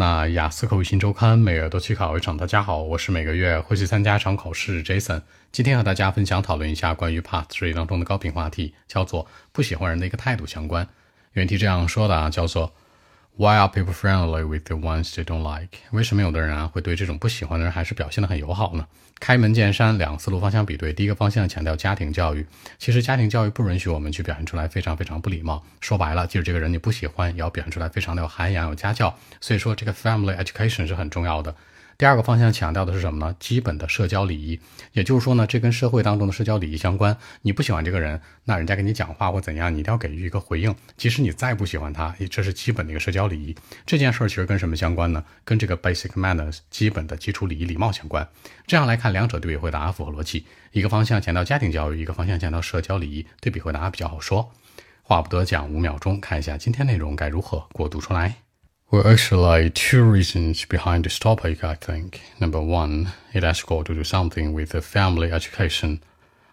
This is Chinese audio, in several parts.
那雅思口语新周刊每月都去考一场。大家好，我是每个月会去参加一场考试 Jason。今天和大家分享讨论一下关于 Part Three 当中的高频话题，叫做不喜欢人的一个态度相关。原题这样说的啊，叫做 Why are people friendly with the ones they don't like？为什么有的人啊会对这种不喜欢的人还是表现的很友好呢？开门见山，两个思路方向比对。第一个方向强调家庭教育，其实家庭教育不允许我们去表现出来非常非常不礼貌。说白了，即使这个人你不喜欢，也要表现出来非常的有涵养、有家教。所以说，这个 family education 是很重要的。第二个方向强调的是什么呢？基本的社交礼仪，也就是说呢，这跟社会当中的社交礼仪相关。你不喜欢这个人，那人家跟你讲话或怎样，你一定要给予一个回应。即使你再不喜欢他，这是基本的一个社交礼仪。这件事儿其实跟什么相关呢？跟这个 basic manners 基本的基础礼仪礼貌相关。这样来看，两者对比回答符合逻辑。一个方向强调家庭教育，一个方向强调社交礼仪，对比回答比较好说。话不多讲，五秒钟看一下今天内容该如何过渡出来。Well, actually, two reasons behind this topic, I think. Number one, it has got to do something with the family education.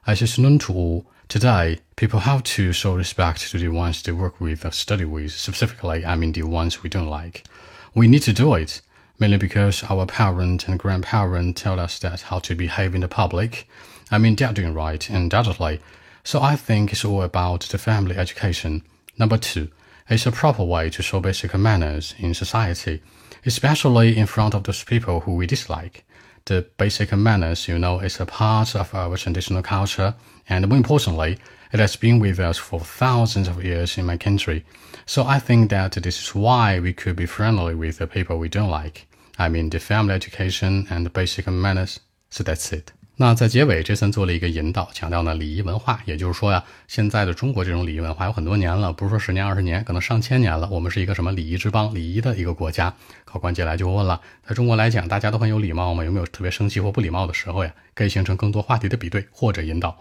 As is known to all, today, people have to show respect to the ones they work with or study with, specifically, I mean the ones we don't like. We need to do it, mainly because our parent and grandparent tell us that how to behave in the public. I mean, they're doing right, undoubtedly. So I think it's all about the family education. Number two, it's a proper way to show basic manners in society, especially in front of those people who we dislike. The basic manners, you know, is a part of our traditional culture, and more importantly, it has been with us for thousands of years in my country. So I think that this is why we could be friendly with the people we don't like. I mean, the family education and the basic manners. So that's it. 那在结尾这三做了一个引导，强调呢礼仪文化，也就是说呀，现在的中国这种礼仪文化有很多年了，不是说十年二十年，可能上千年了。我们是一个什么礼仪之邦、礼仪的一个国家。考官接下来就问了，在中国来讲，大家都很有礼貌吗？有没有特别生气或不礼貌的时候呀？可以形成更多话题的比对或者引导。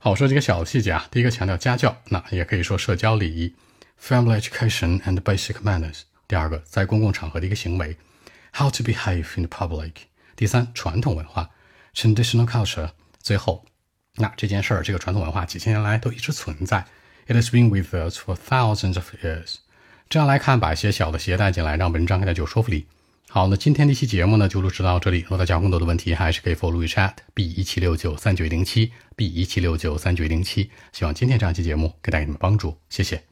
好，说几个小细节啊。第一个强调家教，那也可以说社交礼仪，family education and basic manners。第二个，在公共场合的一个行为，how to behave in public。第三，传统文化。Traditional culture。最后，那这件事儿，这个传统文化几千年来都一直存在。It has been with us for thousands of years。这样来看，把一些小的鞋带进来，让文章更加有说服力。好，那今天这期节目呢，就录制到这里。如果大家有更多的问题，还是可以 follow chat b 一七六九三九零七 b 一七六九三九零七。希望今天这样期节目可以带给大家们帮助，谢谢。